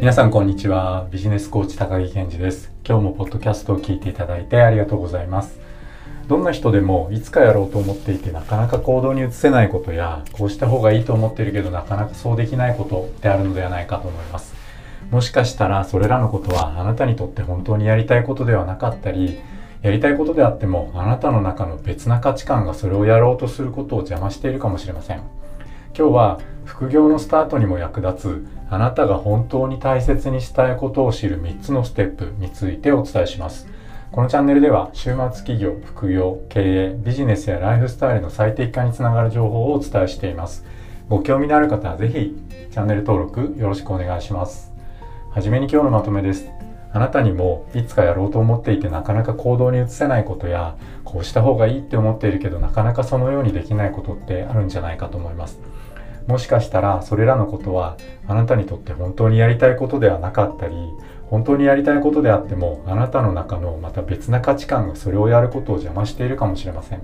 皆さんこんにちは。ビジネスコーチ高木健二です。今日もポッドキャストを聞いていただいてありがとうございます。どんな人でもいつかやろうと思っていてなかなか行動に移せないことやこうした方がいいと思ってるけどなかなかそうできないことってあるのではないかと思います。もしかしたらそれらのことはあなたにとって本当にやりたいことではなかったりやりたいことであってもあなたの中の別な価値観がそれをやろうとすることを邪魔しているかもしれません。今日は副業のスタートにも役立つあなたが本当に大切にしたいことを知る3つのステップについてお伝えします。このチャンネルでは週末企業副業経営ビジネスやライフスタイルの最適化につながる情報をお伝えしています。ご興味のある方はぜひチャンネル登録よろしくお願いします。はじめに今日のまとめです。あなたにもいつかやろうと思っていてなかなか行動に移せないことやこうした方がいいって思っているけどなかなかそのようにできないことってあるんじゃないかと思います。もしかしたらそれらのことはあなたにとって本当にやりたいことではなかったり本当にやりたいことであってもあなたの中のまた別な価値観がそれをやることを邪魔しているかもしれません。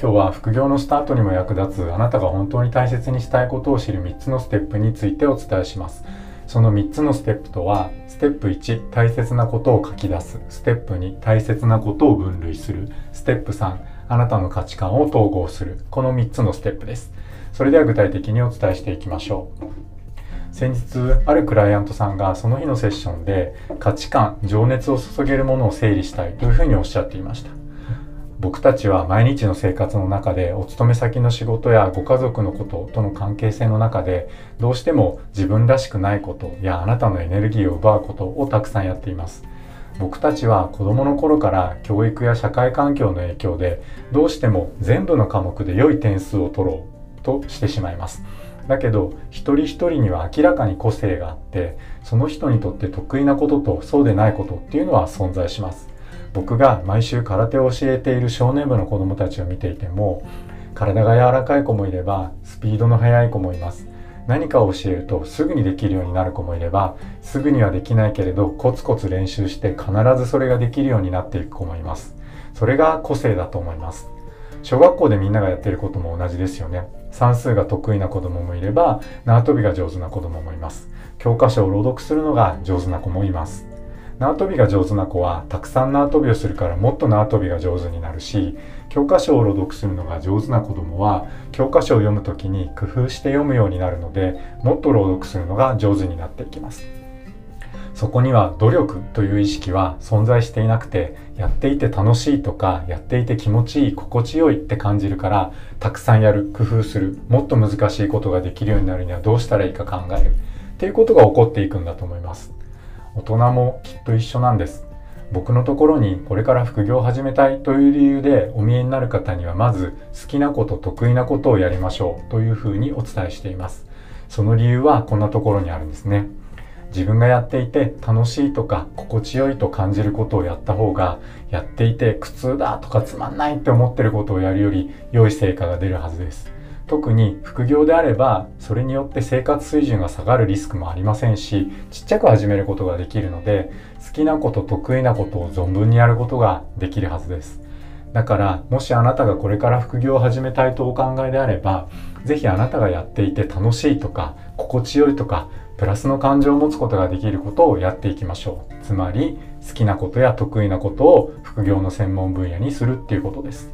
今日は副業のスタートにも役立つあなたが本当に大切にしたいことを知る3つのステップについてお伝えします。その3つのステップとはステップ1大切なことを書き出す。ステップ2大切なことを分類する。ステップ3あなたの価値観を統合する。この3つのステップです。それでは具体的にお伝えしていきましょう。先日あるクライアントさんがその日のセッションで価値観情熱を注げるものを整理したいというふうにおっしゃっていました。僕たちは毎日の生活の中でお勤め先の仕事やご家族のこととの関係性の中でどうしても自分らしくないことやあなたのエネルギーを奪うことをたくさんやっています。僕たちは子供の頃から教育や社会環境の影響でどうしても全部の科目で良い点数を取ろう。としてしまいます。だけど一人一人には明らかに個性があってその人にとって得意なこととそうでないことっていうのは存在します。僕が毎週空手を教えている少年部の子どもたちを見ていても体が柔らかい子もいればスピードの速い子もいます。何かを教えるとすぐにできるようになる子もいればすぐにはできないけれどコツコツ練習して必ずそれができるようになっていく子もいます。それが個性だと思います。小学校でみんながやってることも同じですよね。算数が得意な子供もいれば縄跳びが上手な子供もいます。教科書を朗読するのが上手な子もいます。縄跳びが上手な子はたくさん縄跳びをするからもっと縄跳びが上手になるし教科書を朗読するのが上手な子供は教科書を読む時に工夫して読むようになるのでもっと朗読するのが上手になっていきます。そこには努力という意識は存在していなくてやっていて楽しいとかやっていて気持ちいい心地よいって感じるからたくさんやる工夫するもっと難しいことができるようになるにはどうしたらいいか考える。っていうことが起こっていくんだと思います。大人もきっと一緒なんです。僕のところにこれから副業を始めたいという理由でお見えになる方にはまず好きなこと得意なことをやりましょうというふうにお伝えしています。その理由はこんなところにあるんですね。自分がやっていて楽しいとか心地よいと感じることをやった方がやっていて苦痛だとかつまんないって思ってることをやるより良い成果が出るはずです。特に副業であればそれによって生活水準が下がるリスクもありませんしちっちゃく始めることができるので好きなこと得意なことを存分にやることができるはずです。だからもしあなたがこれから副業を始めたいとお考えであれば是非あなたがやっていて楽しいとか心地よいとかプラスの感情を持つことができることをやっていきましょう。つまり好きなことや得意なことを副業の専門分野にするっていうことです。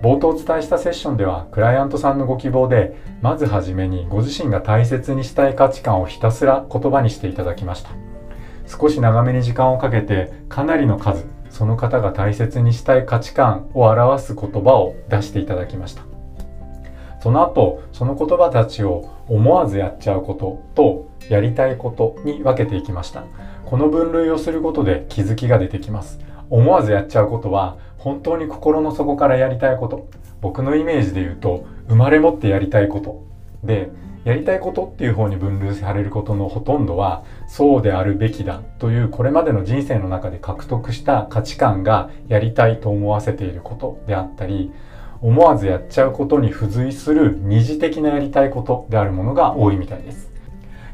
冒頭お伝えしたセッションではクライアントさんのご希望でまずはじめにご自身が大切にしたい価値観をひたすら言葉にしていただきました。少し長めに時間をかけてかなりの数その方が大切にしたい価値観を表す言葉を出していただきました。その後その言葉たちを思わずやっちゃうこととやりたいことに分けていきました。この分類をすることで気づきが出てきます。思わずやっちゃうことは本当に心の底からやりたいこと。僕のイメージで言うと生まれ持ってやりたいこと。でやりたいことっていう方に分類されることのほとんどはそうであるべきだというこれまでの人生の中で獲得した価値観がやりたいと思わせていることであったり思わずやっちゃうことに付随する二次的なやりたいことであるものが多いみたいです。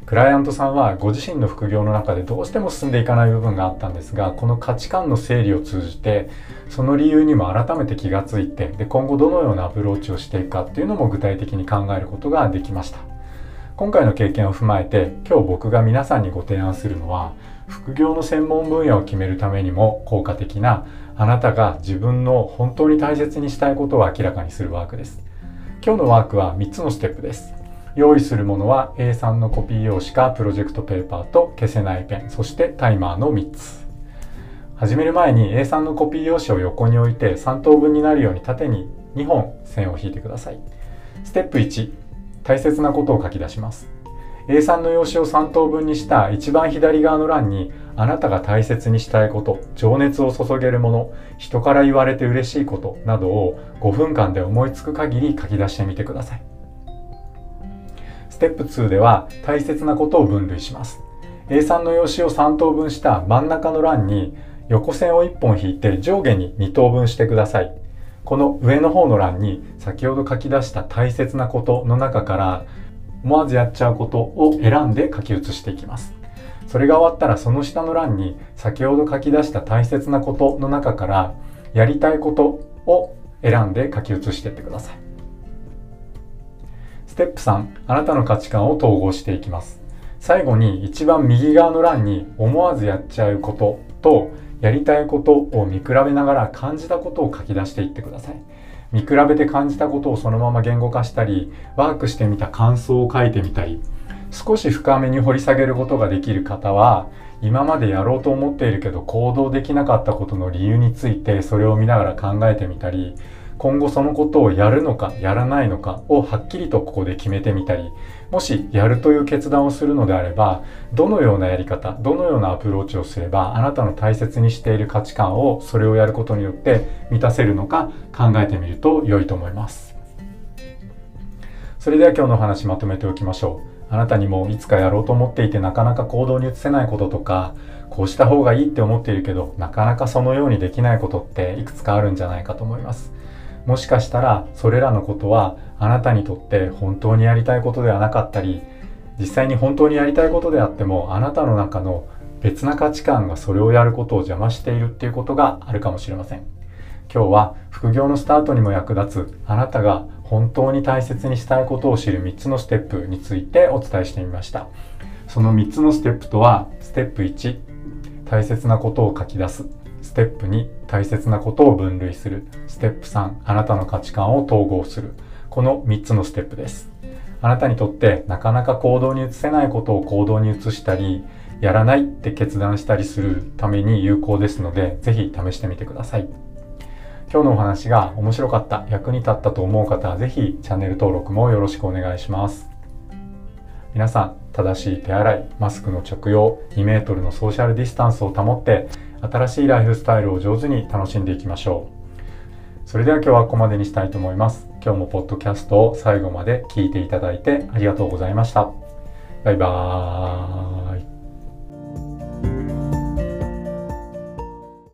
クライアントさんはご自身の副業の中でどうしても進んでいかない部分があったんですがこの価値観の整理を通じてその理由にも改めて気がついてで今後どのようなアプローチをしていくかっていうのも具体的に考えることができました。今回の経験を踏まえて今日僕が皆さんにご提案するのは副業の専門分野を決めるためにも効果的なあなたが自分の本当に大切にしたいことを明らかにするワークです。今日のワークは3つのステップです。用意するものは A3 のコピー用紙かプロジェクトペーパーと消せないペンそしてタイマーの3つ。始める前に A3 のコピー用紙を横に置いて3等分になるように縦に2本線を引いてください。ステップ1大切なことを書き出します。A3 の用紙を3等分にした一番左側の欄にあなたが大切にしたいこと情熱を注げるもの人から言われて嬉しいことなどを5分間で思いつく限り書き出してみてください。ステップ2では大切なことを分類します。A3 の用紙を3等分した真ん中の欄に横線を1本引いて上下に2等分してください。この上の方の欄に先ほど書き出した大切なことの中から思わずやっちゃうことを選んで書き写していきます。それが終わったらその下の欄に先ほど書き出した大切なことの中からやりたいことを選んで書き写していってください。ステップ3、あなたの価値観を統合していきます。最後に一番右側の欄に思わずやっちゃうこととやりたいことを見比べながら感じたことを書き出していってください。見比べて感じたことをそのまま言語化したりワークしてみた感想を書いてみたり少し深めに掘り下げることができる方は今までやろうと思っているけど行動できなかったことの理由についてそれを見ながら考えてみたり今後そのことをやるのかやらないのかをはっきりとここで決めてみたりもしやるという決断をするのであればどのようなやり方どのようなアプローチをすればあなたの大切にしている価値観をそれをやることによって満たせるのか考えてみると良いと思います。それでは今日のお話まとめておきましょう。あなたにもいつかやろうと思っていてなかなか行動に移せないこととかこうした方がいいって思っているけどなかなかそのようにできないことっていくつかあるんじゃないかと思います。もしかしたらそれらのことはあなたにとって本当にやりたいことではなかったり実際に本当にやりたいことであってもあなたの中の別な価値観がそれをやることを邪魔しているっていうことがあるかもしれません。今日は副業のスタートにも役立つあなたが本当に大切にしたいことを知る3つのステップについてお伝えしてみました。その3つのステップとはステップ1大切なことを書き出す。ステップ2大切なことを分類する。ステップ3あなたの価値観を統合する。この3つのステップです。あなたにとってなかなか行動に移せないことを行動に移したりやらないって決断したりするために有効ですので是非試してみてください。今日のお話が面白かった役に立ったと思う方は是非チャンネル登録もよろしくお願いします。皆さん正しい手洗いマスクの着用2メートルのソーシャルディスタンスを保って新しいライフスタイルを上手に楽しんでいきましょう。それでは今日はここまでにしたいと思います。今日もポッドキャストを最後まで聞いていただいてありがとうございました。バイバーイ。